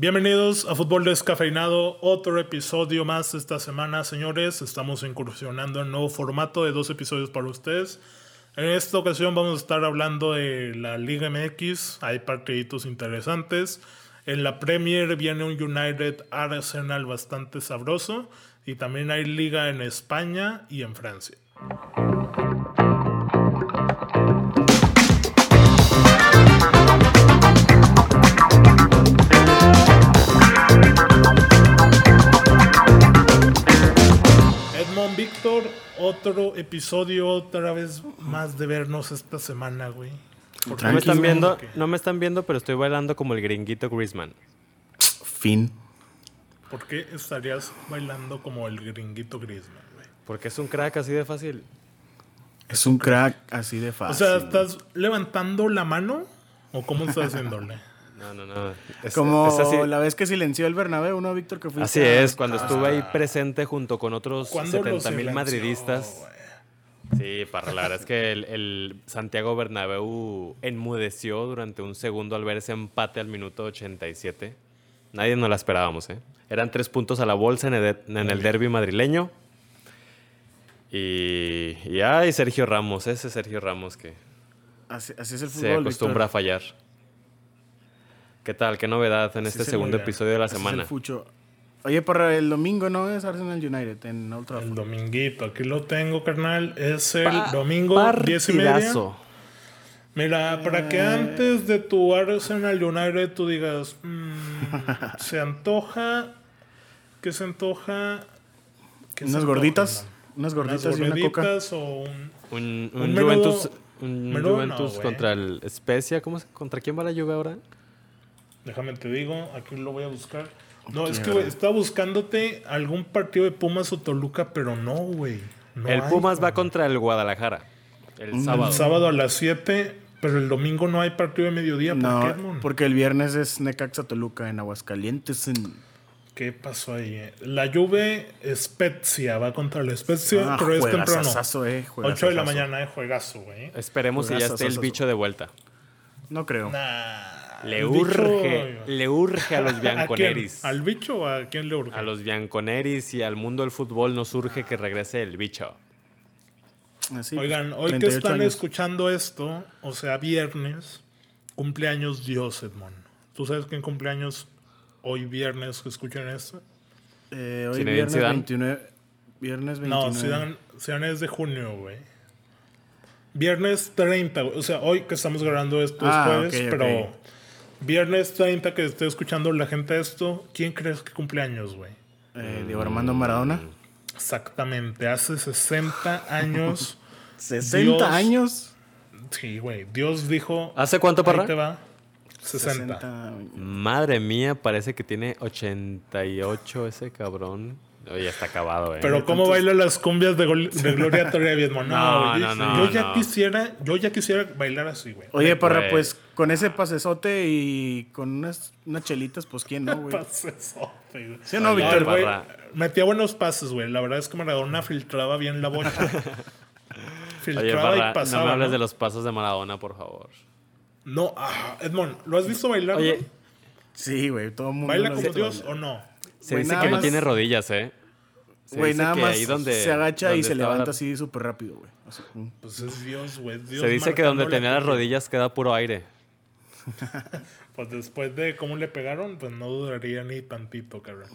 Bienvenidos a Fútbol Descafeinado, otro episodio más esta semana, señores. Estamos incursionando en nuevo formato de dos episodios para ustedes. En esta ocasión vamos a estar hablando de la Liga MX, hay partiditos interesantes. En la Premier viene un United Arsenal bastante sabroso y también hay liga en España y en Francia. Otro episodio otra vez más de vernos esta semana, güey. ¿Por qué No me están viendo, no me están viendo, pero estoy bailando como el gringuito Griezmann. Fin. ¿Por qué estarías bailando como el gringuito Griezmann, güey? Porque es un crack así de fácil. Es un crack así de O fácil. sea, ¿estás levantando la mano o cómo estás haciéndole? No, no, no. Es, Como es así, la vez que silenció el Bernabéu, ¿no, Víctor? Que fuiste así a- es, cuando estuve ahí presente junto con otros ¿Cuándo lo 70 mil madridistas. Sí, para la verdad es que el, el Santiago Bernabéu enmudeció durante un segundo al ver ese empate al minuto 87. Nadie nos la esperábamos, ¿eh? Eran tres puntos a la bolsa en el, en el derby madrileño. Y, y ay, Sergio Ramos, ese Sergio Ramos que Así, así es el fútbol. se acostumbra a fallar. ¿Qué tal? ¿Qué novedad en Así este es el segundo episodio de la Así es semana? el fucho. Oye, para el domingo, ¿no? Es Arsenal United en Old El Trafford. dominguito, aquí lo tengo, carnal. Es el Pa- domingo 10 y media. partidazo. Mira, para que Eh. antes de tu Arsenal United tú digas, mm, se antoja, ¿qué se antoja? ¿Qué se Unas gorditas. Unas Unas gorditas y una coca. gorditas o un... Un, Un un menudo- Juventus, un menudo Juventus contra el Spezia. ¿Cómo ¿Contra quién va la Juve ahora? Déjame te digo, aquí lo voy a buscar. No, es que, güey, estaba buscándote algún partido de Pumas o Toluca, pero no, güey. No el hay, Pumas va contra el Guadalajara. El Un- sábado. El sábado a las 7, pero el domingo no hay partido de mediodía. ¿Por No, qué, porque el viernes es Necaxa Toluca en Aguascalientes. En... ¿Qué pasó ahí? eh? La Juve Spezia va contra la Spezia, Ah, pero es temprano. eh, 8 de la mañana, eh, juegazo, güey. Esperemos que ya esté el bicho de vuelta. No creo. Nah, Le bicho- urge, le urge a los ¿A bianconeris. ¿Al bicho o a quién le urge? A los bianconeris y al mundo del fútbol nos urge que regrese el bicho. Así, Oigan, pues, hoy que 38 están años. escuchando esto, o sea, viernes, cumpleaños Dios, Edmond. ¿Tú sabes quién cumpleaños hoy viernes que escuchan esto? Eh, hoy Zinedine viernes Zidane. 29. Viernes 29. No, Zidane, Zidane es de junio, güey. Viernes 30, güey. o sea, hoy que estamos grabando esto es Ah, jueves, pero viernes 30 que esté escuchando la gente esto, ¿quién crees que cumpleaños, güey? Eh, Diego Armando Maradona. Exactamente, hace 60 años. 60 Dios. años. Sí, güey, Dios dijo... ¿Hace cuánto, Ahí Parra? te va. 60. 60. Madre mía, parece que tiene 88 ese cabrón. Oye, está acabado, eh. Pero cómo baila las cumbias de, Gol- de Gloria Trevi, Edmond? No, No, yo, no, no, yo ya no. quisiera, yo ya quisiera bailar así, güey. Oye, Parra, pues con ese pasesote y con unas, unas chelitas, pues quién no, güey. Pasesote, güey. ¿Sí no, Víctor? güey metía buenos pases, güey. La verdad es que Maradona filtraba bien la bocha. Oye, filtraba Parra, y pasaba. no me hables ¿no? de los pasos de Maradona, por favor. No, ah, Edmond, ¿lo has visto bailar? Oye? Sí, güey, todo el mundo. ¿Baila como Dios o no? se dice que no tiene rodillas, ¿eh? Se Güey, dice nada que más ahí donde- se agacha y se levanta la- así súper rápido, güey. Mm. Pues es Dios, güey. Dios Se dice que donde tenía las rodillas queda puro aire. Pues después de cómo le pegaron, pues no duraría ni tantito, cabrón.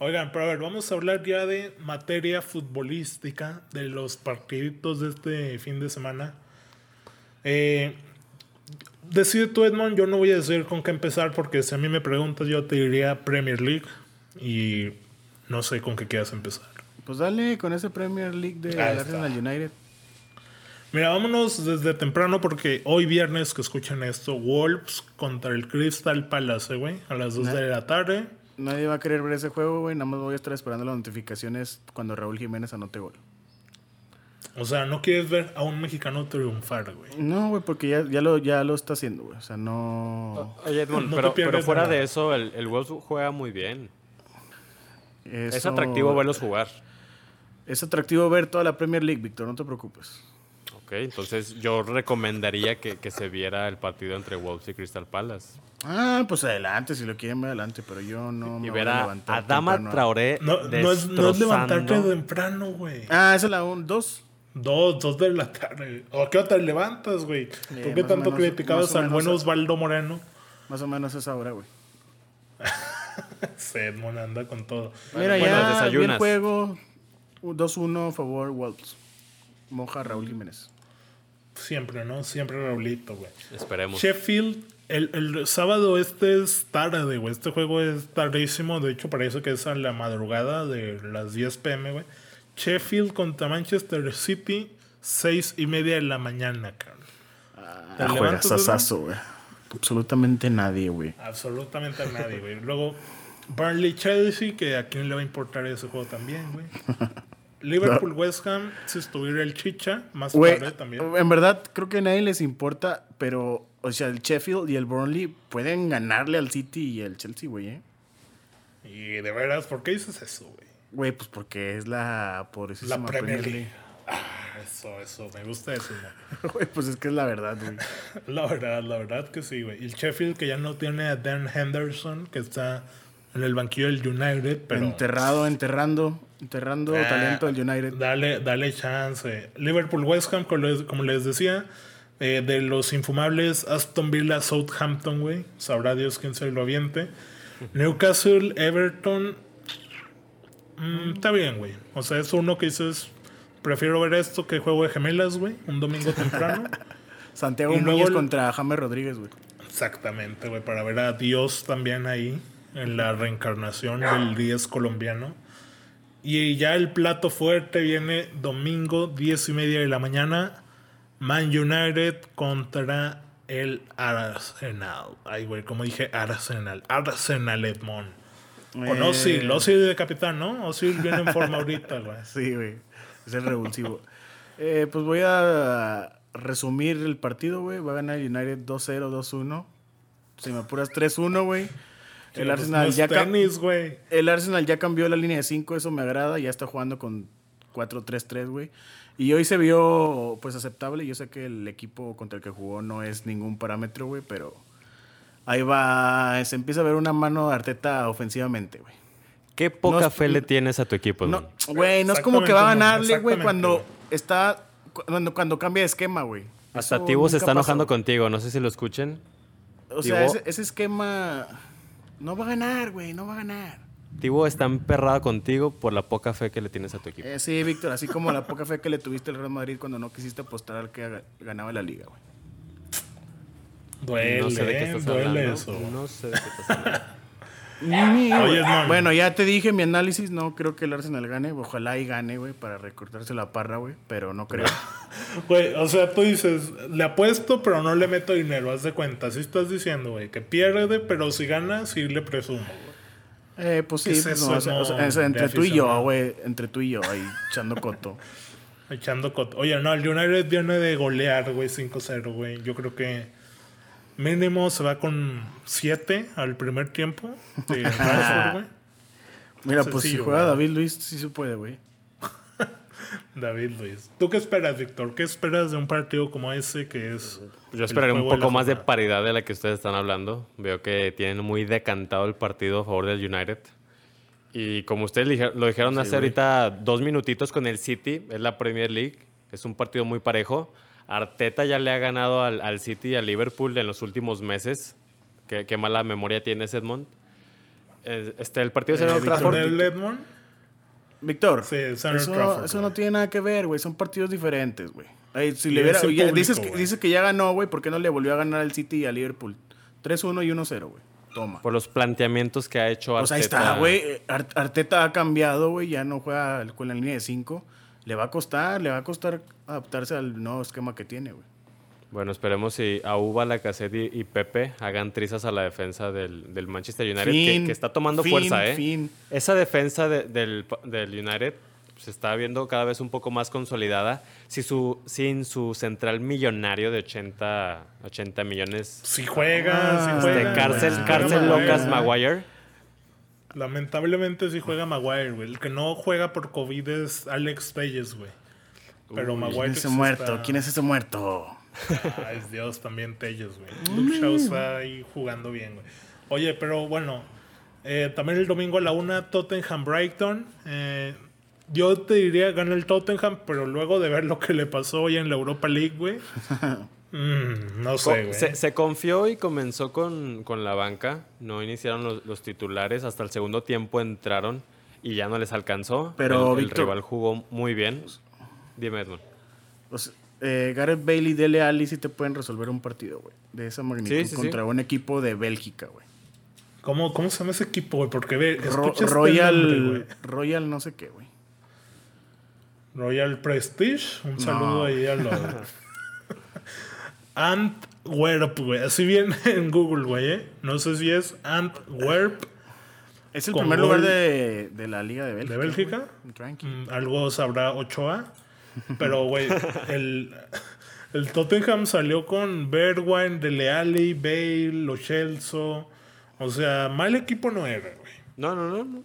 Oigan, pero a ver, vamos a hablar ya de materia futbolística, de los partiditos de este fin de semana. Eh, decide tú, Edmond, yo no voy a decir con qué empezar, porque si a mí me preguntas, yo te diría Premier League y no sé con qué quieras empezar. Pues dale con ese Premier League de Ahí Arsenal United. Mira, vámonos desde temprano porque hoy viernes que escuchan esto, Wolves contra el Crystal Palace, güey, a las 2 de la tarde. Nadie va a querer ver ese juego, güey. Nada más voy a estar esperando las notificaciones cuando Raúl Jiménez anote gol. O sea, no quieres ver a un mexicano triunfar, güey. No, güey, porque ya, ya, lo, ya lo está haciendo, güey. O sea, no. Oye, No te pero, fuera nada. de eso, el, el Wolves juega muy bien. Es atractivo verlos jugar. Es atractivo ver toda la Premier League, Víctor, no te preocupes. Ok. entonces yo recomendaría que, que se viera el partido entre Wolves y Crystal Palace. Ah, pues adelante, si lo quieren ver adelante, pero yo no Y me ver voy a a levantar Adama temprano. Traoré No, no es, no es levantarte temprano, güey. Ah, esa es la 1, 2. Dos, dos de la tarde. ¿O a qué hora te levantas, güey? ¿Por qué tanto menos- criticabas al buen Osvaldo Moreno? Más o menos esa hora, güey. Sedmon anda con todo. Mira, bueno, ya desayunas. juego. 2-1 favor Wolves. Moja Raúl Jiménez. Siempre, ¿no? Siempre Raulito, güey. Esperemos. Sheffield, el, el sábado este es tarde, güey. Este juego es tardísimo. De hecho, parece que es a la madrugada de las 10 pm, güey. Sheffield contra Manchester City, 6 y media de la mañana, cabrón. ¿Te Ah, güey. Absolutamente nadie, güey. Absolutamente nadie, güey. Luego, Burnley Chelsea, que a quién le va a importar ese juego también, güey. Liverpool West Ham, si estuviera el Chicha, más Güey, tarde también. en verdad creo que a nadie les importa, pero, o sea, el Sheffield y el Burnley pueden ganarle al City y al Chelsea, güey, ¿eh? Y de veras, ¿por qué dices eso, güey? Güey, pues porque es la pobrecísima La Premier League. Ah, eso, eso, me gusta eso, ¿no? Güey, pues es que es la verdad, güey. La verdad, la verdad que sí, güey. Y el Sheffield que ya no tiene a Dan Henderson, que está en el banquillo del United, pero... Enterrado, enterrando, enterrando Ah, talento del United. Dale, dale chance. Liverpool West Ham, como les, como les decía, eh, de los infumables Aston Villa Southampton, güey. Sabrá Dios quién se lo aviente. Newcastle, Everton. mm, está bien, güey. O sea, es uno que dices, prefiero ver esto que juego de gemelas, güey. Un domingo temprano. Santiago y luego el- contra James Rodríguez, güey. Exactamente, güey, para ver a Dios también ahí, en la reencarnación del 10 colombiano. Y ya el plato fuerte viene domingo, 10 y media de la mañana, Man United contra el Arsenal. Ay, güey, como dije, Arsenal. Arsenal Edmond. Con Eh. Ozil, Ozil de capitán, ¿no? Ozil viene en forma ahorita, güey. Sí, güey. Es el revulsivo. Eh, pues voy a resumir el partido, güey. Va a ganar United 2-0, 2-1. Si me apuras 3-1, güey. El Pues Arsenal, ya tenis, el Arsenal ya cambió la línea de 5, eso me agrada. Ya está jugando con 4-3-3, güey. Y hoy se vio, pues, aceptable. Yo sé que el equipo contra el que jugó no es ningún parámetro, güey, pero ahí va. Se empieza a ver una mano de Arteta ofensivamente, güey. ¿Qué poca No es- fe le tienes a tu equipo, No, güey, no es como que va a ganarle, güey, cuando está. Cuando, cuando cambia de esquema, güey. Hasta Tibo se está enojando contigo, no sé si lo escuchen. O sea, ese esquema. No va a ganar, güey, no va a ganar. Tibo está emperrado contigo por la poca fe que le tienes a tu equipo. Eh, sí, Víctor, así como la poca fe que le tuviste al Real Madrid cuando no quisiste apostar al que ga- ganaba la liga, güey. Duele, no sé de qué estás duele hablando. eso. No sé de qué estás hablando. Oye, Edmond. Bueno, ya te dije mi análisis, no creo que el Arsenal gane, ojalá y gane, güey, para recortarse la parra, güey, pero no creo. Güey, o sea, tú dices, le apuesto, pero no le meto dinero, haz de cuenta. Así estás diciendo, güey, que pierde, pero si gana, sí le presumo, güey. Eh, pues sí, ¿Qué es pues eso, no, o sea, o sea, no, es de entre tú y yo, güey, entre tú y yo, ahí echando coto. Echando cot- Oye, no, el United viene de golear, güey, 5-0, güey. Yo creo que mínimo se va con 7 al primer tiempo de Rashford, güey. Mira, pues si juega. David Luis, sí se puede, güey. David Luis. ¿Tú qué esperas, Víctor? ¿Qué esperas de un partido como ese que es... Yo esperaría un de poco más de paridad de la que ustedes están hablando. Veo que tienen muy decantado el partido a favor del United. Y como ustedes lo dijeron hace ahorita dos minutitos con el City, es la Premier League, es un partido muy parejo. Arteta ya le ha ganado al, al City y al Liverpool en los últimos meses. Qué, qué mala memoria tiene Edmond. Este, el partido será en Eh, Old Víctor, Trafford. ¿Con el Edmond? Víctor, Sí, eso, Trafford, eso no tiene nada que ver, güey. Son partidos diferentes, güey. Si le hubiera, público, dices, que, dices que ya ganó, güey. ¿Por qué no le volvió a ganar al City y a Liverpool? 3-1 y 1-0, güey. Toma. Por los planteamientos que ha hecho Pues Arteta. ahí está, güey. Ar- Arteta ha cambiado, güey. Ya no juega con la línea de 5. Le va a costar, le va a costar adaptarse al nuevo esquema que tiene, güey. Bueno, esperemos si Auba, Lacazette y, y Pepe hagan trizas a la defensa del, del Manchester United, que, Fin, que está tomando fin, fuerza, ¿eh? fin. Esa defensa de- del, del United se está viendo cada vez un poco más consolidada. Si su, sin su central millonario de 80, 80 millones Si juega, Ah, si este, juega. de cárcel, cárcel Locas. Maguire. Lamentablemente sí juega Maguire, güey. El que no juega por COVID es Alex Reyes, güey. Pero Uy, Maguire ¿Quién es ese muerto? está- ¿Quién es ese muerto? Ay, Dios, también Tellos, güey. Luke Shaw está ahí jugando bien, güey. Oye, pero bueno, eh, también el domingo a la una, Tottenham Brighton. Eh, yo te diría gana el Tottenham, pero luego de ver lo que le pasó hoy en la Europa League, güey. mm, no sé, güey. se, se confió y comenzó con, con la banca. No iniciaron los, los titulares. Hasta el segundo tiempo entraron y ya no les alcanzó. Pero, el, el rival jugó muy bien. Dime, Edmund. Eh, Gareth Bailey y Dele Alli sí te pueden resolver un partido, güey. De esa magnitud Sí, sí, sí. contra un equipo de Bélgica, güey. ¿Cómo, ¿Cómo se llama ese equipo, güey? Porque ve, Ro- Royal, nombre, güey. Royal no sé qué, güey. Royal Prestige. Un No. saludo ahí a los. Antwerp, güey. Así viene en Google, güey. ¿eh? No sé si es Antwerp. Es el primer lugar de, de la Liga de Bélgica. ¿De Bélgica? Mm, Algo sabrá Ochoa. Pero, güey, el, el Tottenham salió con Bergwijn, Dele Alli, Bale, Lo Celso. O sea, mal equipo no era, güey. No, no, no. No,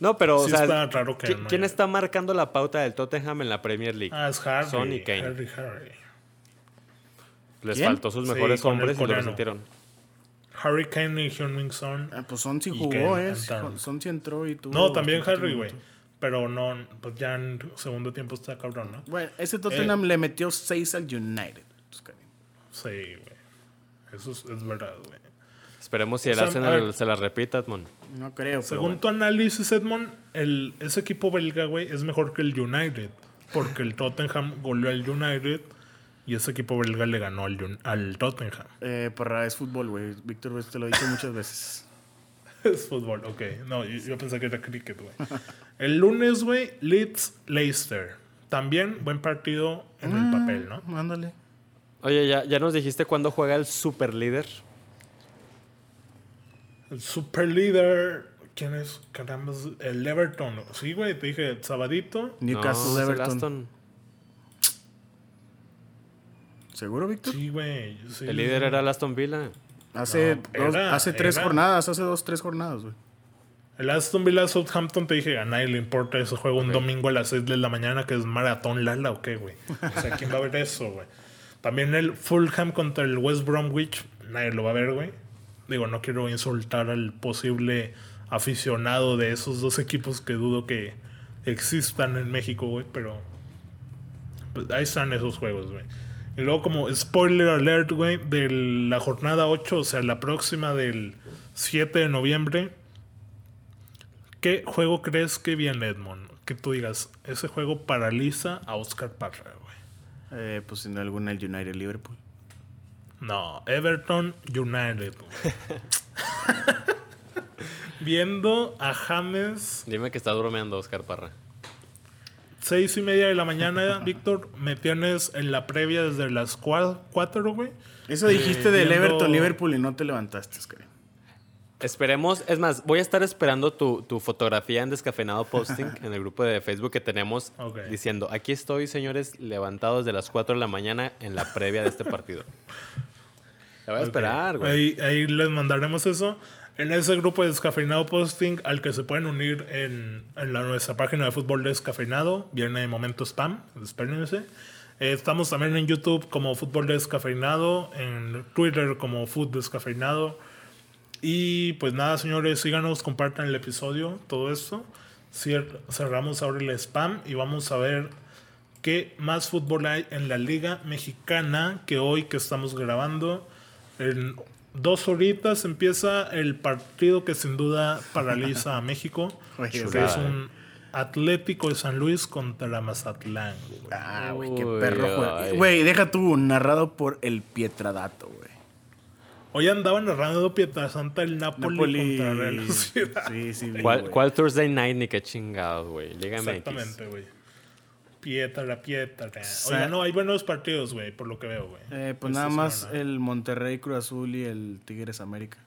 no pero, Sí o sea, está raro que ¿qui- no ¿quién haya. está marcando la pauta del Tottenham en la Premier League? Ah, es Harry. Son y Kane. Harry, Harry. Les ¿quién? faltó sus mejores hombres y lo coreano. resintieron. Harry Kane y Hyun-Min Son. Ah, pues Son sí jugó, que eh. entraron. Son sí entró y tuvo. No, también Harry, güey. Pero no, pues ya en segundo tiempo está cabrón, ¿no? Bueno, ese Eh. Tottenham le metió 6 al United. Pues. Sí, güey. Eso es, es verdad, güey. Esperemos si el O sea, Arsenal se la repita, Edmond. No creo, pero Según tu análisis, Edmond, el, ese equipo belga, güey, es mejor que el United. Porque el Tottenham goleó al United y ese equipo belga le ganó al, al Tottenham. Eh, Parra, es fútbol, güey. Víctor, pues, te lo he dicho muchas veces. Es fútbol, ok. No, yo, yo pensé que era cricket, güey. El lunes, güey, Leeds Leicester. También buen partido en el papel, ¿no? Mándale. Oye, ¿ya, ya nos dijiste cuándo juega el super líder. El super líder. ¿Quién es? Caramba, el Everton. Sí, güey, te dije, sabadito. Newcastle No, Everton. Aston. ¿Seguro, Víctor? Sí, güey. sí. El líder era el Aston Villa. Hace, No, dos- era- hace tres era. jornadas, hace dos, tres jornadas, güey. El Aston Villa Southampton te dije, a nadie le importa ese juego un domingo a las 6 de la mañana que es maratón Lala o qué, güey. O sea, ¿quién va a ver eso, güey? También el Fulham contra el West Bromwich, nadie lo va a ver, güey. Digo, no quiero insultar al posible aficionado de esos dos equipos que dudo que existan en México, güey, pero pues, ahí están esos juegos, güey. Y luego como spoiler alert, güey, de la jornada 8, o sea, la próxima del 7 de noviembre, ¿Qué juego crees que viene, Edmond? Que tú digas, ese juego paraliza a Oscar Parra, güey. Eh, pues sin alguna el United Liverpool. No, Everton United. Viendo a James, Dime que está bromeando Oscar Parra. Seis y media de la mañana, Víctor, me tienes en la previa desde las cua- cuatro, güey. Eso dijiste del viendo- Everton Liverpool y no te levantaste, Oscar. Esperemos, es más, voy a estar esperando tu, tu fotografía en Descafeinado Posting en el grupo de Facebook que tenemos diciendo, aquí estoy, señores, levantados de las 4 de la mañana en la previa de este partido. La voy a esperar, güey. Ahí, ahí les mandaremos eso. En ese grupo de Descafeinado Posting, al que se pueden unir en, en la, nuestra página de fútbol Descafeinado, viene Momento Spam, espérense. Eh, estamos también en YouTube como Fútbol Descafeinado, en Twitter como Food Descafeinado. Y pues nada, señores, síganos, compartan el episodio, todo esto. Cier- cerramos ahora el spam y vamos a ver qué más fútbol hay en la Liga Mexicana que hoy que estamos grabando. Dos horitas empieza el partido que sin duda paraliza a México, que es un Atlético de San Luis contra Mazatlán. güey. Ah, güey, qué perro. Güey, deja tú, narrado por el Pietradato, güey. Hoy andaba narrando Pietrasanta el Napoli, Napoli. contra Real Sociedad. Sí, sí, ¿Cuál, Thursday Night ni qué chingados, güey? Liga MX. Exactamente, güey. Pietra, Pietra. Sa- Oye, no, hay buenos partidos, güey, por lo que veo, güey. Eh, pues nada más semana. el Monterrey Cruz Azul y el Tigres América.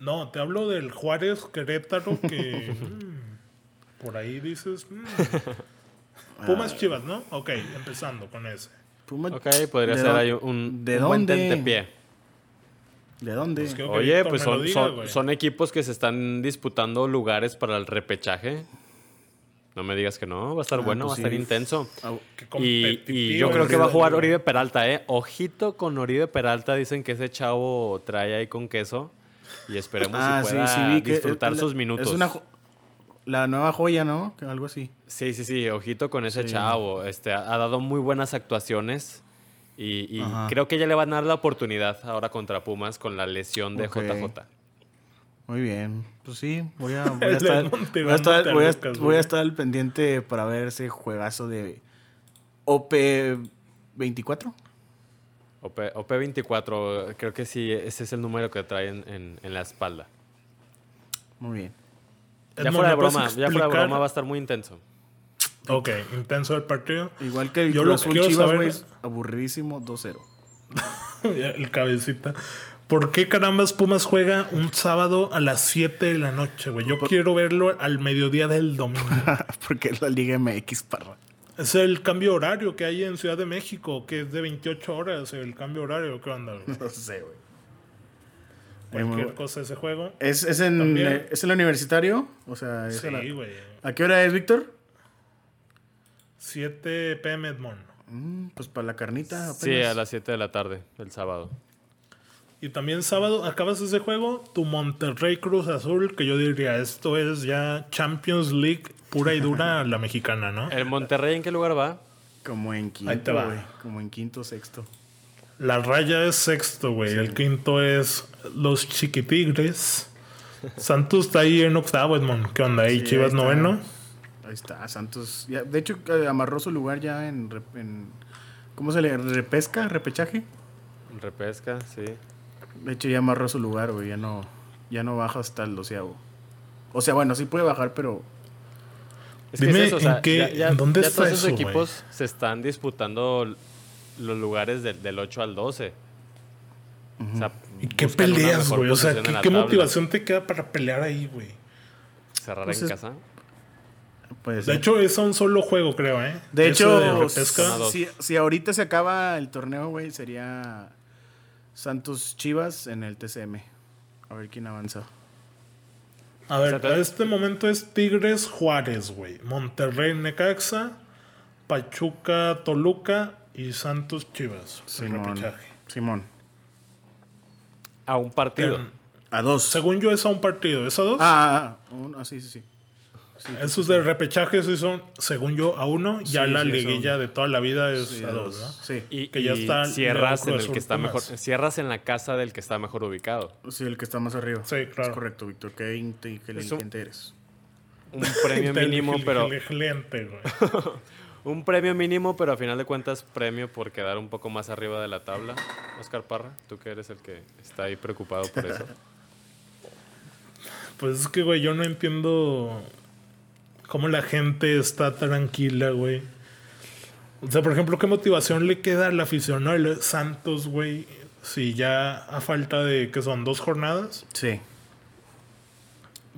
No, te hablo del Juárez Querétaro que. mm, por ahí dices. mm. Pumas Chivas, ¿no? Ok, empezando con ese. Puma- Ok, podría ¿de ser ahí un, ¿De un buen dónde? tentepié. ¿De dónde? Pues Oye, pues diga, son equipos que se están disputando lugares para el repechaje. No me digas que no, va a estar Ah, bueno, pues va a estar intenso. Ah, Y, yo creo que va a jugar Oribe Peralta, ¿eh? Ojito con Oribe Peralta. Dicen que ese chavo trae ahí con queso. Y esperemos Ah, si sí, pueda sí, disfrutar sus minutos. Es una la nueva joya, ¿no? Algo así. Sí, sí, sí, ojito con ese chavo. Este, ha, ha dado muy buenas actuaciones. Y, y creo que ya le van a dar la oportunidad ahora contra Pumas con la lesión de Ok. JJ. Muy bien. Pues sí, voy a, voy a estar, voy a estar, Monte voy a- Lucas, voy güey. a estar al pendiente para ver ese juegazo de OP 24. OP, OP24, creo que sí, ese es el número que trae en, la espalda. Muy bien. Ya Edmond, fuera de ¿me puedes broma, ya fuera de broma va a estar muy intenso. Ok, intenso el partido. Igual que el Yo Cruz lo Chivas, saber- güey, aburridísimo 2-0. el cabecita. ¿Por qué carambas Pumas juega un sábado a las 7 de la noche, güey? Yo quiero verlo al mediodía del domingo. Porque es la Liga MX, parra. es el cambio horario que hay en Ciudad de México, que es de 28 horas el cambio horario. ¿Qué onda, güey? No sé, güey. Cualquier cosa ese juego. ¿Es, es, en, eh, ¿Es el universitario? O sea, es Sí, la- güey. ¿a qué hora es, Víctor? 7 pm Edmond. Mm, pues para la carnita. Apenas. Sí, a las 7 de la tarde, el sábado. Y también sábado acabas ese juego, tu Monterrey Cruz Azul, que yo diría, esto es ya Champions League pura y dura la mexicana, ¿no? ¿El Monterrey en qué lugar va? Como en Ahí te quinto, va. güey. Como en quinto, sexto. La raya es sexto, güey. El quinto es los Chiquitigres. Santos está ahí en octavo, Edmond. ¿Qué onda? Ahí Sí, Chivas ahí noveno. Ahí está, Santos. Ya, de hecho, eh, amarró su lugar ya en- ¿Cómo se le repesca? ¿Repechaje? Repesca, sí. De hecho, ya amarró su lugar, güey. Ya no, ya no baja hasta el doceavo. O sea, bueno, sí puede bajar, pero Es Dime, es eso, o sea, ¿en qué- ya, dónde ya está todos esos eso, güey? equipos se están disputando los lugares del- del 8 al 12. O sea, ¿Y qué peleas, güey? O sea, ¿qué, motivación te queda para pelear ahí, güey? Cerrar Pues en es- casa. pues. De hecho, es a un solo juego, creo, ¿eh? de hecho, de si, si ahorita se acaba el torneo, güey, sería Santos Chivas en el TCM. A ver quién avanza. A ver, a este momento es Tigres Juárez, güey. Monterrey Necaxa, Pachuca Toluca y Santos Chivas. Simón. Simón. A un partido. En- A dos. según yo es a un partido, ¿es a dos? Ah, ah, un- ah, sí, sí, sí. Sí, Esos de repechaje sí son, según yo, a uno. Ya Sí, la sí, liguilla de toda la vida es sí, a dos. ¿no? Sí. Y, que ya y está cierras en el que está mejor. Cierras en la casa del que está mejor ubicado. Sí, el que está más arriba. Sí, claro. Es correcto, Víctor. Qué inteligente eres. Un premio mínimo, pero Inteligente, güey. un premio mínimo, pero a final de cuentas premio por quedar un poco más arriba de la tabla. Oscar Parra, tú que eres el que está ahí preocupado por eso. Pues es que, güey, yo no entiendo cómo la gente está tranquila, güey. O sea, por ejemplo, ¿qué motivación le queda al aficionado de Santos, güey? Si ya a falta de, que son dos jornadas, Sí.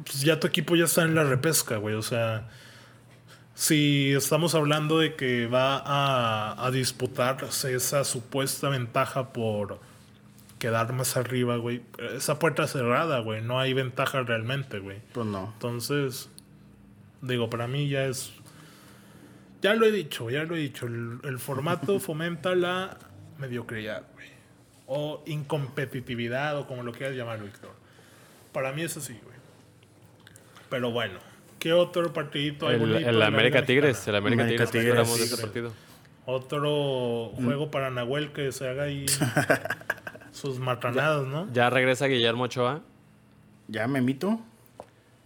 pues ya tu equipo ya está en la repesca, güey. O sea, si estamos hablando de que va a, a disputarse esa supuesta ventaja por quedar más arriba, güey. Esa puerta cerrada, güey. No hay ventaja realmente, güey. Pues no. Entonces, digo, para mí ya es. Ya lo he dicho, ya lo he dicho. El, el formato fomenta la mediocridad, güey. O incompetitividad, o como lo quieras llamar, Víctor. Para mí es así, güey. Pero bueno, ¿qué otro partidito hay El, bonito el América Liga Tigres, Mexicana? el América, América Tigres, ¿qué Tigres, partido? Otro Mm. juego para Nahuel que se haga ahí sus marranadas, ¿no? Ya regresa Guillermo Ochoa. ¿Ya me mito?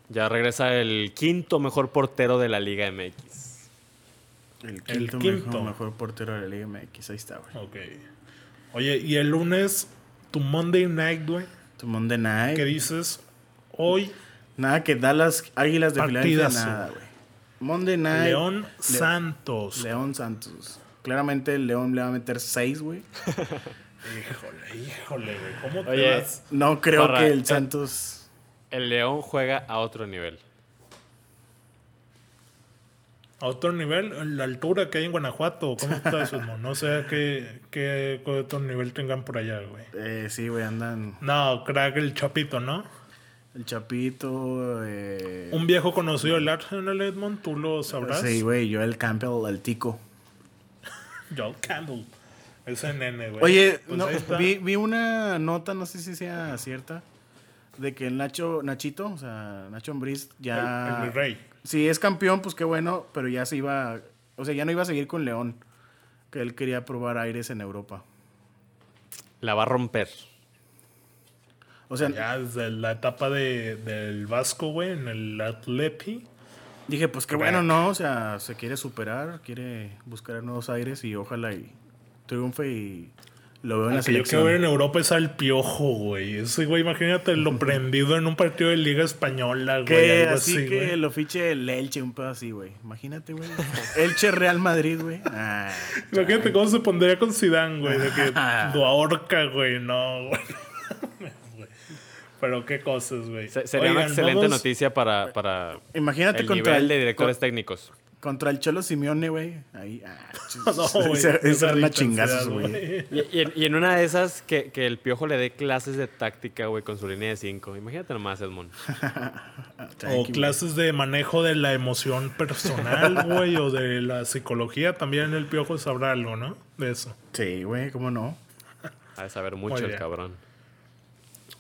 Ya regresa el quinto mejor portero de la Liga MX. El El quinto. Mejor, mejor portero de la Liga MX. Ahí está, güey. Ok. Oye, y el lunes, tu Monday Night, güey. Tu Monday Night. ¿Qué dices? Hoy, Nada que Dallas Águilas de Filadelfia, nada, güey. Monday Night. León Santos. León Santos. Claramente el León le va a meter 6, güey. Híjole, híjole, güey. ¿Cómo te Oye, vas? No creo Parra, que el eh, Santos. El León juega a otro nivel. A otro nivel, la altura que hay en Guanajuato. ¿Cómo está eso? No, no sé qué, qué otro nivel tengan por allá, güey. Eh, sí, güey, andan. No, crack el Chapito, ¿no? El Chapito. Eh... Un viejo conocido del Arsenal, Edmond, tú lo sabrás. Sí, güey, Joel Campbell, el tico. Joel Campbell. Ese nene, güey. Oye, Pues no, vi, vi una nota, no sé si sea cierta, de que el Nacho, Nachito, o sea, Nacho Ambriz ya... El- el rey. Si es campeón, pues qué bueno, pero ya se iba, o sea, ya no iba a seguir con León, que él quería probar aires en Europa. La va a romper. O sea, Ya desde la etapa de, del Vasco, güey, en el Atleti. dije, pues qué bueno, ¿no? O sea, se quiere superar, quiere buscar nuevos aires y ojalá y triunfe y lo veo en la que yo selección. quiero ver en Europa es al Piojo, güey. Ese güey, imagínate lo prendido en un partido de Liga Española, güey. Que algo así, así, que güey. lo fiche el Elche, un pedo así, güey. Imagínate, güey. Elche Real Madrid, güey. Ah, Imagínate cómo se pondría con Zidane, güey. De que lo ahorca, güey. No, güey. Pero qué cosas, güey. Se- sería una excelente vamos- noticia para, para Imagínate el contra nivel el, de directores con- técnicos. Contra el Cholo Simeone, güey. Ahí, ah, No, era una chingazos, güey. Y, y en, y en una de esas, que, que el piojo le dé clases de táctica, güey, con su línea de 5. Imagínate nomás, Edmond. O clases de manejo de la emoción personal, güey, o de la psicología. También el piojo sabrá algo, ¿no? De eso. Sí, güey, cómo no. Ha de saber mucho el cabrón.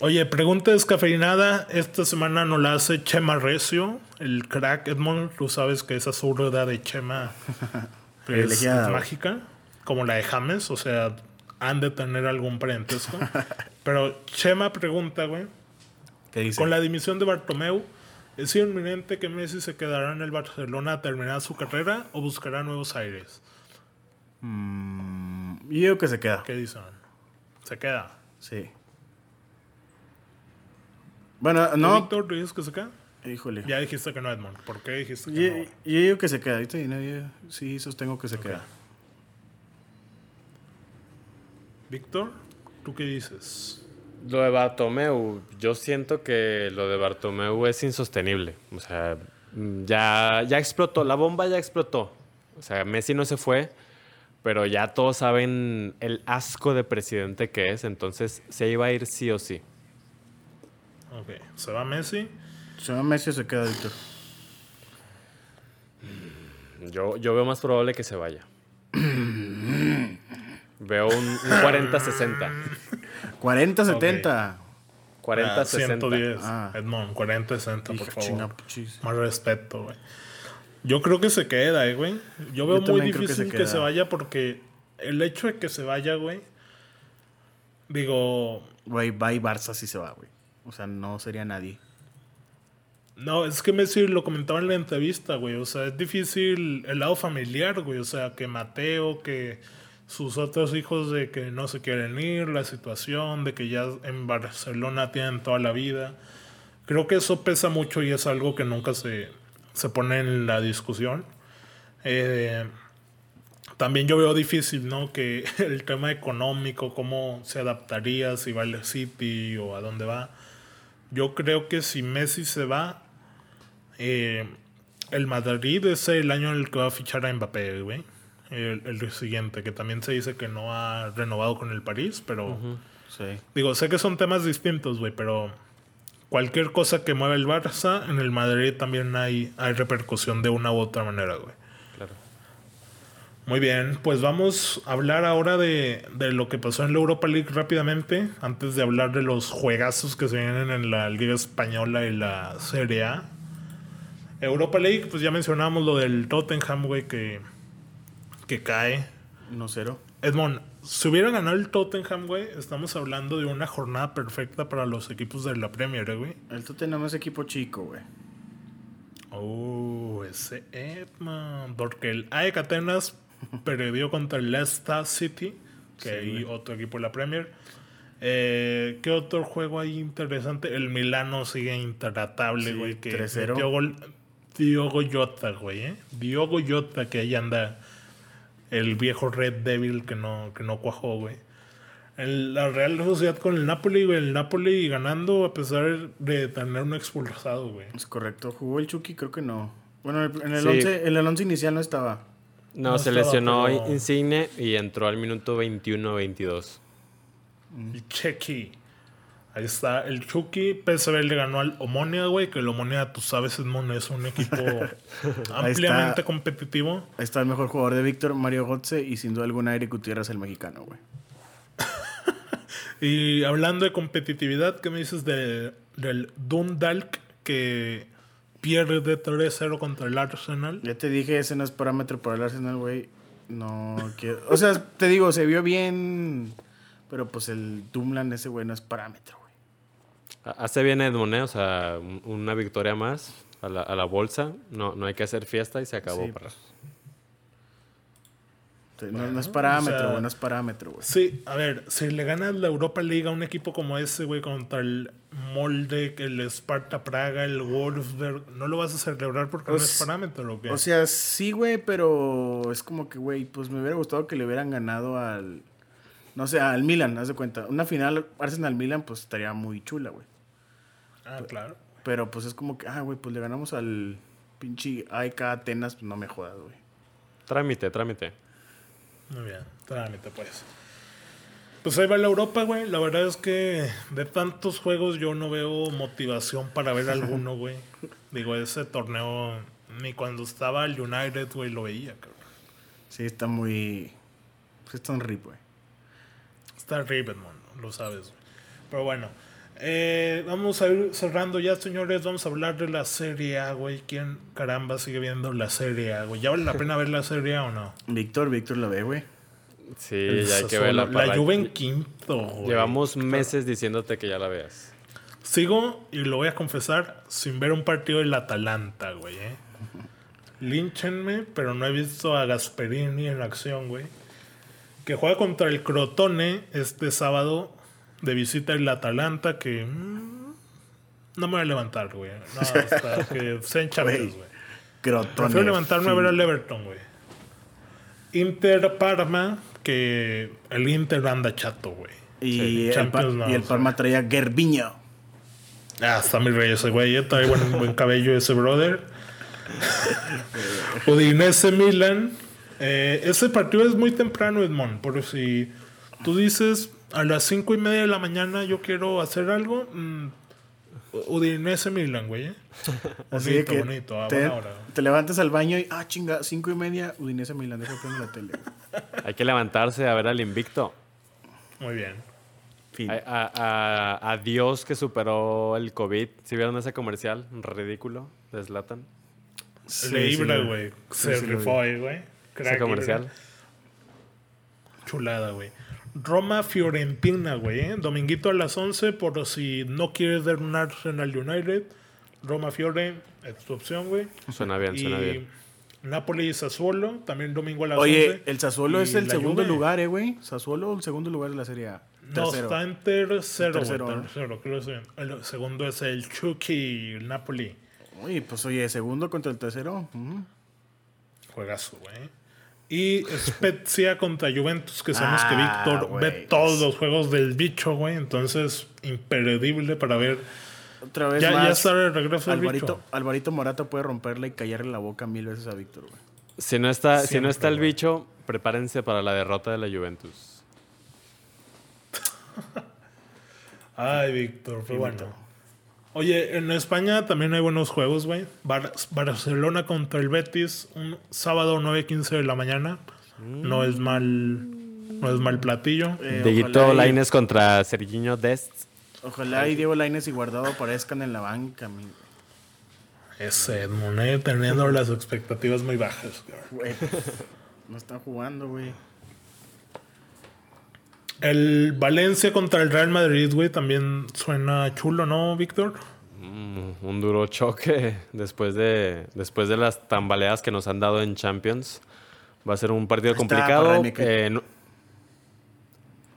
Oye, pregunta descafeinada. Esta semana nos la hace Chema Recio, el crack Edmond. Tú sabes que esa zurda de Chema es, mágica, como la de James. O sea, han de tener algún parentesco. Pero Chema pregunta, güey. ¿Qué dice? Con la dimisión de Bartomeu, ¿es inminente que Messi se quedará en el Barcelona a terminar su carrera o buscará nuevos aires? Mm, yo que se queda. ¿Qué dicen? Se queda. Sí. Bueno, ¿Tú, no. Víctor, ¿tú dices que se queda? Híjole. Ya dijiste que no, Edmond. ¿Por qué dijiste que Yo, no? yo digo que se queda. Ahorita y nadie- sí, sostengo que se queda. Víctor, ¿tú qué dices? Lo de Bartomeu, yo siento que lo de Bartomeu es insostenible. O sea, ya, ya explotó, la bomba ya explotó. O sea, Messi no se fue, pero ya todos saben el asco de presidente que es, entonces se iba a ir sí o sí. Ok, se va Messi. Se va Messi o se queda, Víctor. Yo, yo veo más probable que se vaya. veo un, un 40-60. 40-70. Ah, 40-60. 110. Ah. Edmond, 40, 60, Hija, por favor. chinga. Más respeto, güey. Yo creo que se queda, eh, güey. Yo veo muy también creo que difícil se que se, vaya porque el hecho de que se vaya, güey. Digo, Güey, va y Barça sí se va, güey. O sea, no sería nadie. no, es que Messi lo comentaba en la entrevista, güey. O sea, es difícil el lado familiar, güey. O sea, que Mateo, que sus otros hijos de que no se quieren ir, la situación de que ya en Barcelona tienen toda la vida. Creo que eso pesa mucho y es algo que nunca se, se pone en la discusión. Eh, también yo veo difícil, ¿no? Que el tema económico, cómo se adaptaría, si va al City o a dónde va. Yo creo que si Messi se va, eh, el Madrid es el año en el que va a fichar a Mbappé, güey. El, el siguiente, que también se dice que no ha renovado con el París, pero... Sí. Digo, sé que son temas distintos, güey, pero cualquier cosa que mueva el Barça, en el Madrid también hay, hay repercusión de una u otra manera, güey. Muy bien, pues vamos a hablar ahora de, de lo que pasó en la Europa League rápidamente, antes de hablar de los juegazos que se vienen en la Liga Española y la Serie A. Europa League, pues ya mencionamos lo del Tottenham, güey, que, que cae. 1-0. Edmond, si hubiera ganado el Tottenham, güey, estamos hablando de una jornada perfecta para los equipos de la Premier, eh, güey. El Tottenham es equipo chico, güey. Oh, ese Edmond. Porque el AEK Atenas perdió contra el Leicester City, que hay otro equipo de la Premier. Eh, ¿Qué otro juego hay interesante? El Milano sigue intratable, Sí, güey. que 3-0. metió gol Diogo Jota, güey, ¿eh? Diogo Jota, que ahí anda el viejo Red Devil que no, que no cuajó, güey. El- la Real Sociedad con el Napoli, güey. El Napoli ganando a pesar de tener un expulsado, güey. Es correcto. ¿Jugó el Chucky? Creo que no. Bueno, en el Sí. 11 en el once inicial no estaba. No, No se lesionó pero- Insigne y entró al minuto 21-22. Y Chequi. Ahí está el Chucky. PSV le ganó al Omonia, güey. Que el Omonia, tú sabes, Edmond, es un equipo ampliamente competitivo. Ahí está el mejor jugador de Víctor, Mario Gotze. Y sin duda alguna, Eric Gutiérrez, el mexicano, güey. y hablando de competitividad, ¿qué me dices de, del Dundalk que pierde 3-0 contra el Arsenal? Ya te dije, ese no es parámetro para el Arsenal, güey. No quiero. O sea, te digo, se vio bien. Pero pues el Dumland, ese güey, no es parámetro, güey. Hace bien Edmond, ¿eh? o sea, una victoria más a la, a la, bolsa. No, no hay que hacer fiesta y se acabó. Sí, para... no, no, es parámetro, güey, o sea, no es parámetro, güey. Sí, a ver, si le ganas la Europa League a un equipo como ese, güey, contra el Molde, el Sparta Praga, el Wolfsberg, no lo vas a celebrar porque o no es parámetro, ¿o qué? O sea, sí, güey, pero es como que, güey, pues me hubiera gustado que le hubieran ganado al. No sé, al Milan, haz de cuenta. Una final Arsenal-Milan, pues estaría muy chula, güey. Ah, claro. Pero pues es como que, ah, güey, pues le ganamos al pinche AEK Atenas, pues no me jodas, güey. Trámite, trámite. Muy bien, trámite, pues. Pues ahí va la Europa, güey. La verdad es que de tantos juegos yo no veo motivación para ver alguno, güey. Digo, ese torneo, ni cuando estaba el United, güey, lo veía, cabrón. Sí, está muy. Pues está un rip, güey. Está rip, lo sabes, güey. Pero bueno. Eh, vamos a ir cerrando ya, señores. Vamos a hablar de la Serie A, güey. ¿Quién caramba sigue viendo la Serie A, güey? ¿Ya vale la pena ver la Serie A o no? Víctor, Víctor la ve, güey. Sí, El ya hay que verla. La Juve en quinto, güey. Llevamos meses diciéndote que ya la veas. Sigo, y lo voy a confesar, sin ver un partido del Atalanta, güey, eh. Línchenme, pero no he visto a Gasperini en acción, güey. Que juega contra el Crotone este sábado de visita el Atalanta que mmm, no me voy a levantar, güey. No, hasta que sea en Champions, güey. Prefiero levantarme sí. a ver al Everton, güey. Inter Parma, que el Inter anda chato, güey. Y, sí, el, no, y el Parma traía Gerviño. Ah, está mi rey ese güey. Trae buen, buen cabello ese brother. Udinese Milan. Eh, ese partido es muy temprano, Edmond. Por si tú dices, a las cinco y media de la mañana yo quiero hacer algo. Mmm, Udinese Milan, güey. ¿eh? Así bonito, que bonito, a te, hora. te levantas al baño y, ah, chinga, cinco y media, Udinese Milan, deja prender la tele. Hay que levantarse a ver al invicto. Muy bien. Fin. A, a, a, Dios que superó el COVID. ¿Sí vieron ese comercial? Ridículo de Slatan. Sí, Ibra, güey. Sí, Se sí, rifó ahí, güey. Ese comercial. Ibra. Chulada, güey. Roma Fiorentina, güey. ¿eh? Dominguito a las 11 por si no quieres ver un Arsenal United. Roma Fiore es tu opción, güey. Suena bien, y suena bien. Napoli y Sassuolo, también domingo a las Oye, 11. el Sassuolo es el segundo Juve. lugar, eh, güey. Sassuolo el segundo lugar de la Serie A. No, Tercero. está en tercero, Tercero. Tercero, creo que. El segundo es el Chucky, Napoli. Uy, pues oye, segundo contra el tercero. Ujú. Juegazo, güey. Y Spezia contra Juventus, que sabemos Ah, que Víctor güey, ve todos los juegos del bicho, güey. Entonces, imperdible para ver. Otra vez Ya, más. ya está el regreso del Alvarito, bicho. Alvarito Morata puede romperle y callarle la boca mil veces a Víctor, güey. Si no está, si no está el güey. bicho, prepárense para la derrota de la Juventus. Ay, Víctor, fue bueno. Oye, en España también hay buenos juegos, güey. Bar- Barcelona contra el Betis, un sábado 9.15 de la mañana. No es mal. No es mal platillo. Eh, Dieguito y- Laines contra Serginho Dest. Ojalá y Diego Lainez y Guardado aparezcan en la banca, mi- Ese Edmund, eh, teniendo las expectativas muy bajas. güey. No están jugando, güey. El Valencia contra el Real Madrid, güey, también suena chulo, ¿no, Víctor? Mm, un duro choque después de, después de las tambaleadas que nos han dado en Champions. Va a ser un partido está, complicado. Eh, no-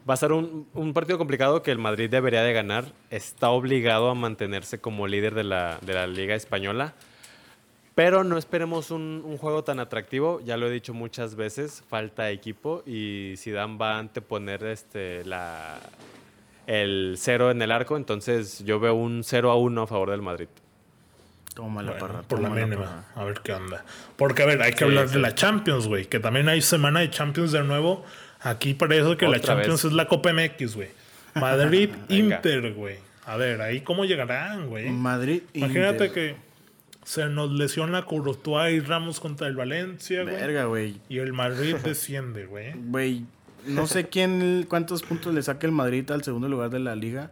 va a ser un, un partido complicado que el Madrid debería de ganar. Está obligado a mantenerse como líder de la, de la Liga Española. Pero no esperemos un, un juego tan atractivo. Ya lo he dicho muchas veces, falta equipo y Zidane va a anteponer este, la, el cero en el arco. Entonces yo veo un 0 a 1 a favor del Madrid. Toma la Bueno, parra. por la mínima. A ver qué onda. Porque, a ver, hay que Sí, hablar sí. de la Champions, güey. Que también hay semana de Champions de nuevo. Aquí parece que la Champions vez. es la Copa MX, güey. Madrid, Venga. Inter, güey. A ver, ahí cómo llegarán, güey. Madrid. Imagínate que se nos lesiona Courtois y Ramos contra el Valencia, güey. Verga, güey. Y el Madrid desciende, güey. Güey, no sé quién, cuántos puntos le saque el Madrid al segundo lugar de la liga.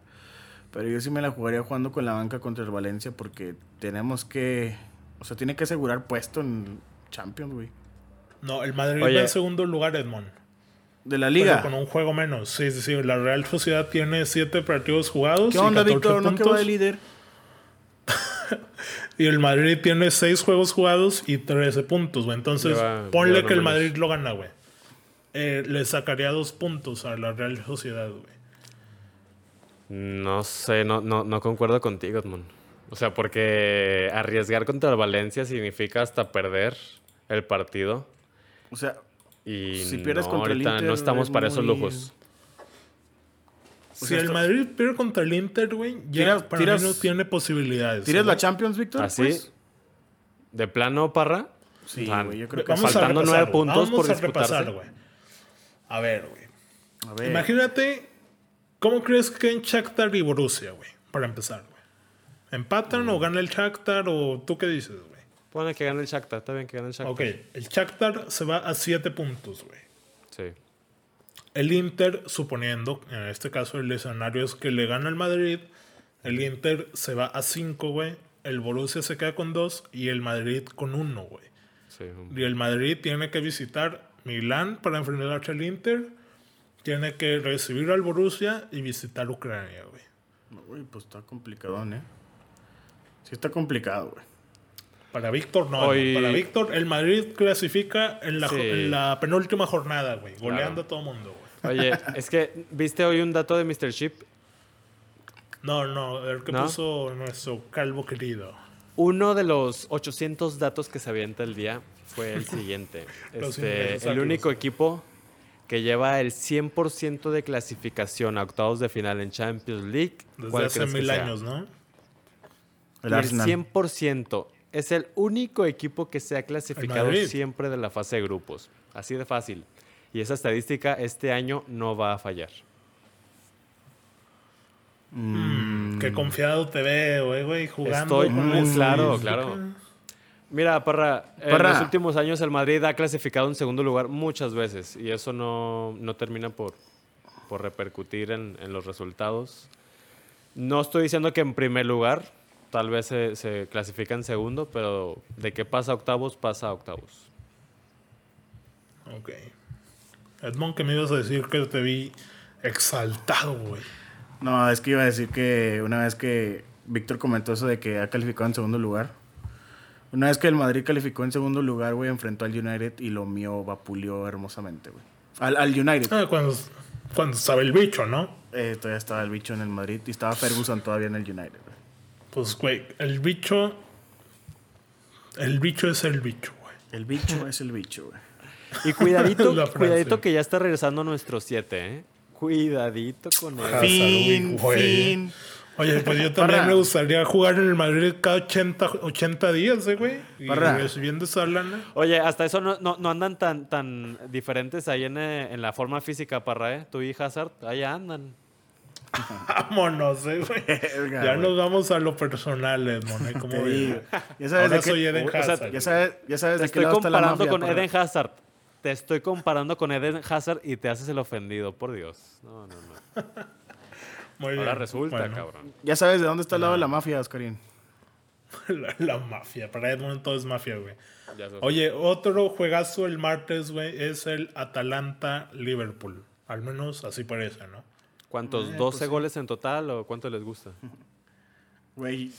Pero yo sí me la jugaría jugando con la banca contra el Valencia porque tenemos que. O sea, tiene que asegurar puesto en Champions, güey. No, el Madrid Oye. va en segundo lugar, Edmond. De la Pero liga. con un juego menos. Sí, sí, sí. La Real Sociedad tiene siete partidos jugados. ¿Qué y onda, 14 Víctor? ¿No que puntos. va de líder? Y el Madrid tiene 6 juegos jugados y 13 puntos, güey. Entonces, Lleva- ponle lleva que el. Madrid lo gana, güey. Eh, le sacaría dos puntos a la Real Sociedad, güey. No sé, no, no, no concuerdo contigo, Edmond. O sea, porque arriesgar contra el Valencia significa hasta perder el partido. O sea, Y Si pierdes no, contra el ahorita Inter, no estamos es para esos lujos. Si sea, el esto- Madrid pierde contra el Inter, güey, ya Tiras- para tiras- mí no tiene posibilidades. ¿tienes ¿sabes? la Champions, Víctor? ¿Así? Pues? ¿De plano, Parra? Sí, güey, yo creo que Vamos faltando a nueve puntos por Vamos a repasar, disputarse. güey. A ver, güey. Imagínate, ¿cómo crees que en Shakhtar y Borussia, güey? Para empezar, güey. ¿Empatan Mm. o gana el Shakhtar o tú qué dices, güey? Pone que gane el Shakhtar, está bien que gane el Shakhtar. Ok, el Shakhtar se va a 7 puntos, güey. El Inter, suponiendo, en este caso el escenario es que le gana al Madrid, el Inter se va a 5, güey. El Borussia se queda con 2 y el Madrid con 1, güey. sí. Y el Madrid tiene que visitar Milán para enfrentarse al Inter. Tiene que recibir al Borussia y visitar Ucrania, güey. Uy, pues está complicadón, ¿eh? Sí está complicado, güey. Para Víctor, no. Hoy-. Para Víctor, el Madrid clasifica en la, Sí. en la penúltima jornada, güey. Goleando Claro. a todo mundo, güey. Oye, es que, ¿viste hoy un dato de Mr. Chip? No, no, el que ¿No? puso nuestro calvo querido. Uno de los 800 datos que se avienta el día fue el siguiente. Este, el único equipo que lleva el 100% de clasificación a octavos de final en Champions League. Desde ¿cuál hace mil sea? años, ¿no? El el Arsenal. 100% es el único equipo que se ha clasificado siempre de la fase de grupos. Así de fácil. Y esa estadística este año no va a fallar. Mm. Qué confiado te veo, eh, güey, jugando. Estoy con muy claro, claro. Mira, Parra, en los últimos años el Madrid ha clasificado en segundo lugar muchas veces y eso no, no termina por, por repercutir en, en los resultados. No estoy diciendo que en primer lugar, tal vez se, se clasifica en segundo, pero de que pasa a octavos, pasa a octavos. Ok. Edmond, que me ibas a decir que te vi exaltado, güey. No, es que iba a decir que una vez que Víctor comentó eso de que ha calificado en segundo lugar. Una vez que el Madrid calificó en segundo lugar, güey, enfrentó al United y lo mío vapuleó hermosamente, güey. Al, al United. Ah, cuando, cuando sabe el bicho, ¿no? Eh, todavía estaba el bicho en el Madrid y estaba Ferguson todavía en el United, güey. Pues, güey, el bicho. El bicho es el bicho, güey. El bicho es el bicho, güey. Y cuidadito, cuidadito que ya está regresando nuestro 7, ¿eh? Cuidadito con él. Hazard, Fin, güey. fin. Oye, pues yo también Parra. me gustaría jugar en el Madrid cada 80, 80 días, eh, güey. Y recibiendo esa lana. Oye, hasta eso no, no, no andan tan, tan diferentes ahí en, eh, en la forma física, Parra, ¿eh? Tú y Hazard, ahí andan. Vámonos, eh, güey. Verga, Ya güey. nos vamos a lo personal, Edmond, ¿eh? ¿Cómo Te ves? digo. Ya sabes Ahora de qué- soy Eden o sea, Hazard. Ya sabes, ya sabes de qué estoy lado está la comparando mafia. con. Eden Hazard. Te estoy comparando con Eden Hazard y te haces el ofendido, por Dios. No, no, no. Muy Ahora bien. resulta, Bueno, cabrón. Ya sabes de dónde está el lado de la mafia, Oscarín. La, la mafia. Para Edmond todo es mafia, güey. Oye, otro juegazo el martes, güey, es el Atalanta-Liverpool. Al menos así parece, ¿no? ¿Cuántos? Eh, ¿12 pues goles en total o cuánto les gusta? Güey,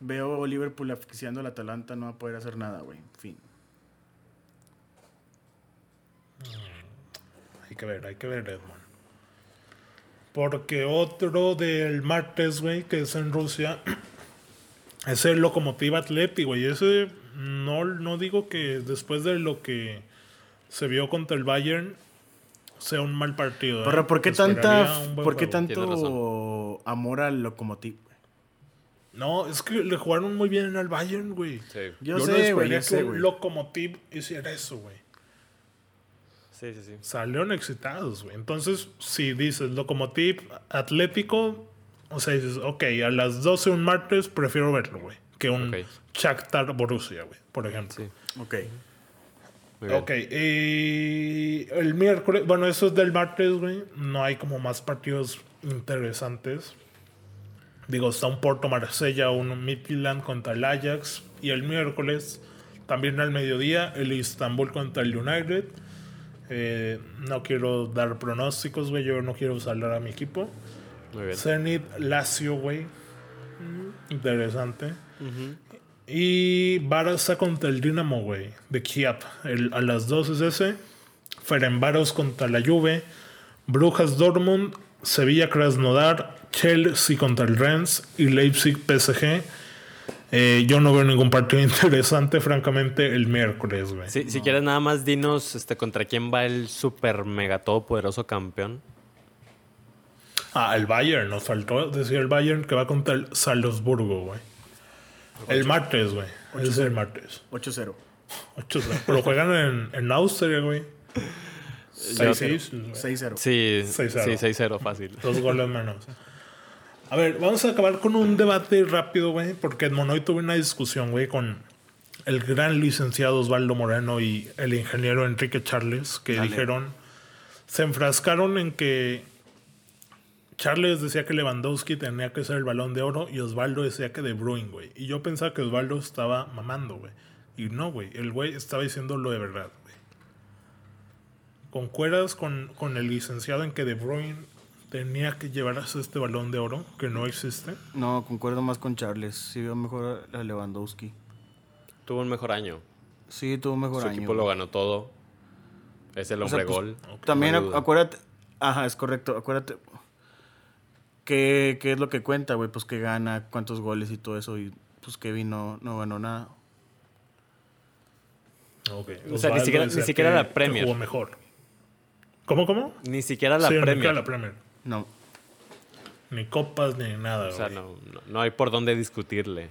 veo Liverpool asfixiando al Atalanta, no va a poder hacer nada, güey. Fin. Hay que ver, hay que ver, Edmond. Porque otro del martes, güey, que es en Rusia, es el Lokomotiv Atleti, güey. Ese no, no digo que después de lo que se vio contra el Bayern sea un mal partido. ¿eh? Pero ¿por qué tanta, por qué tanto amor al Lokomotiv? güey? No, es que le jugaron muy bien al Bayern, güey. Sí. Yo, no sé, güey, yo sé, que güey. un Lokomotiv hiciera eso, güey. Sí, sí, sí. Salieron excitados, güey. Entonces, si dices Lokomotiv Atlético, O sea, dices, ok, a las 12 un martes prefiero verlo, güey. Que un Ok. Shakhtar Borussia, güey, por ejemplo. Sí. Ok. muy bien. Ok, y el miércoles, bueno, eso es del martes, güey. No hay como más partidos interesantes. Digo, está un Porto Marsella, un Midtjylland contra el Ajax. Y el miércoles, también al mediodía, el Istanbul contra el United. Eh, no quiero dar pronósticos, güey. Yo no quiero salar a mi equipo. Muy bien. Zenit Lazio, güey. Mm, Interesante. Y Barça contra el Dinamo, güey. De Kiev. El- a las 2 es ese. Ferenbaros contra la Juve. Brujas Dortmund. Sevilla Krasnodar. Chelsea contra el Rennes. Y Leipzig PSG. Eh, yo no veo ningún partido interesante, francamente, el miércoles, güey. Sí, Si quieres nada más dinos este, contra quién va el super mega todopoderoso campeón. Ah, el Bayern. Nos faltó decir el Bayern que va contra el Salzburgo, güey. El martes, güey. Es el martes. 8-0. Ocho, pero juegan en, en Austria, güey. Yo- 6 güey. 6-0. Sí, 6-0. sí, 6-0, fácil. Dos goles menos. A ver, vamos a acabar con un debate rápido, güey, porque en Monoy tuve una discusión, güey, con el gran licenciado Osvaldo Moreno y el ingeniero Enrique Charles, que Dale. dijeron, se enfrascaron en que Charles decía que Lewandowski tenía que ser el balón de oro y Osvaldo decía que De Bruyne, güey. Y yo pensaba que Osvaldo estaba mamando, güey. Y no, güey, el güey estaba diciendo lo de verdad, güey. ¿Concuerdas con, con el licenciado en que De Bruyne tenía que llevarse este balón de oro que no existe? No, concuerdo más con Charles. Sí veo mejor a Lewandowski. Tuvo un mejor año. Sí, tuvo mejor Su año. equipo lo ganó todo. Es el O sea, hombre pues, gol. También no acuérdate. Ajá, es correcto. Acuérdate. ¿Qué, qué es lo que cuenta, güey? Pues que gana, cuántos goles y todo eso. Y pues Kevin no, no ganó nada. Ok. O sea, ni siquiera- ni siquiera que- la Premier. jugó mejor. ¿Cómo, cómo? Ni siquiera la Sí, ni siquiera la Premier. No. Ni copas ni nada, O sea, güey. no, no, no hay por dónde discutirle.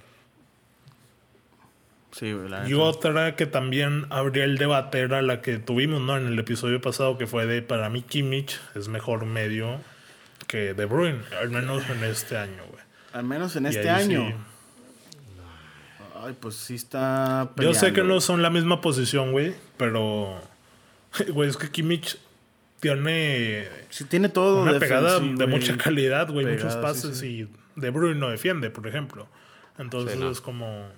Sí, güey, la Y neta. otra que también habría el debate era la que tuvimos ¿no? en el episodio pasado, que fue de para mí Kimmich es mejor medio que De Bruyne, al menos en este año, güey. Al menos en Y este ahí sí- año. Ay, pues sí está. Yo sé que peleando. no son la misma posición, güey, pero güey, es que Kimmich tiene Sí, tiene todo. una pegada de mucha calidad, güey, muchos sí, pases sí. y De Bruyne no defiende, por ejemplo. Entonces Sí, no. es como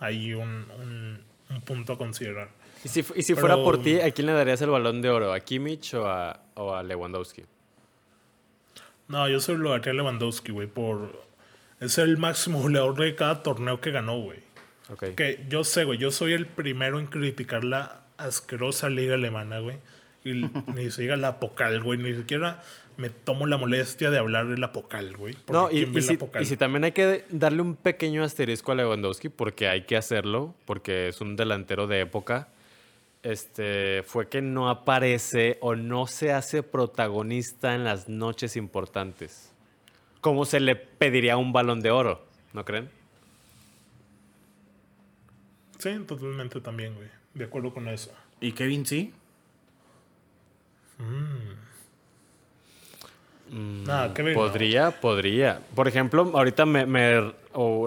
ahí un, un- un punto a considerar. Y si, y si Pero- fuera por ti, ¿a quién le darías el balón de oro? ¿A Kimmich o a, o a Lewandowski? No, yo se lo daría a Lewandowski, güey, por... Es el máximo goleador de cada torneo que ganó, güey. Que yo sé, güey, yo soy el primero en criticar la asquerosa liga alemana, güey. Y ni se diga la Pocal, güey. Ni siquiera me tomo la molestia de hablar de la Pocal, güey. porque No, y, ¿quién ve y la si, Pocal? y si también hay que darle un pequeño asterisco a Lewandowski, porque hay que hacerlo, porque es un delantero de época, este, fue que no aparece o no se hace protagonista en las noches importantes. Como se le pediría un balón de oro, ¿no creen? Sí, totalmente también, güey. De acuerdo con eso. ¿Y Kevin sí? Nada. ¿no? Podría, podría. Por ejemplo, ahorita me,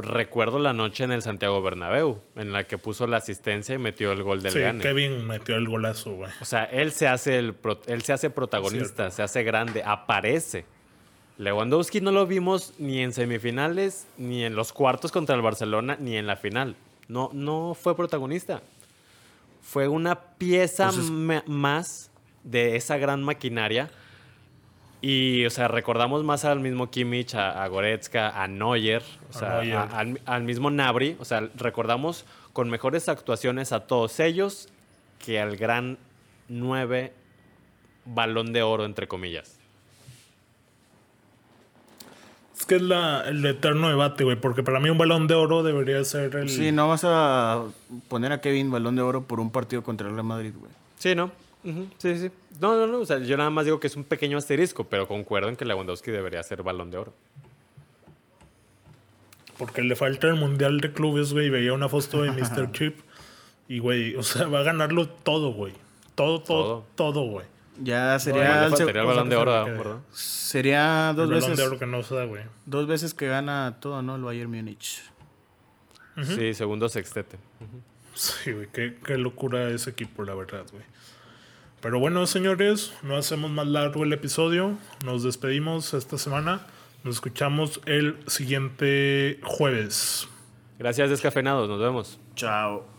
recuerdo la noche en el Santiago Bernabéu, en la que puso la asistencia y metió el gol del Sí, Gane. Kevin metió el golazo, güey. O sea, él se hace el pro- él se hace protagonista, se hace grande, aparece. Lewandowski no lo vimos ni en semifinales, ni en los cuartos contra el Barcelona, ni en la final. No, no fue protagonista. Fue una pieza Pues más de esa gran maquinaria. Y, o sea, recordamos más al mismo Kimmich, a, a Goretzka, a Neuer, o A sea, Neuer. a- al, al mismo Nabri. O sea, recordamos con mejores actuaciones a todos ellos que al gran 9 balón de oro, entre comillas. Es que es la, el eterno debate, güey. Porque para mí un balón de oro debería ser el... Sí, no vas a poner a Kevin balón de oro por un partido contra el Real Madrid, güey. Sí, ¿no? Sí, sí. No, no, no. O sea, yo nada más digo que es un pequeño asterisco, pero concuerdo en que Lewandowski debería ser balón de oro. Porque le falta el Mundial de Clubes, güey. Veía una foto de Mr. Chip. Y, güey, o sea, va a ganarlo todo, güey. Todo, todo, todo, güey. Ya sería, no, el, sería el balón de oro, ¿verdad? Sería dos el veces. De oro que no se güey. Dos veces que gana todo, ¿no? El Bayern Múnich. Sí, segundo sextete. Sí, güey, qué, qué locura ese equipo, la verdad, güey. Pero bueno, señores, no hacemos más largo el episodio. Nos despedimos esta semana. Nos escuchamos el siguiente jueves. Gracias, descafeinados. Nos vemos. Chao.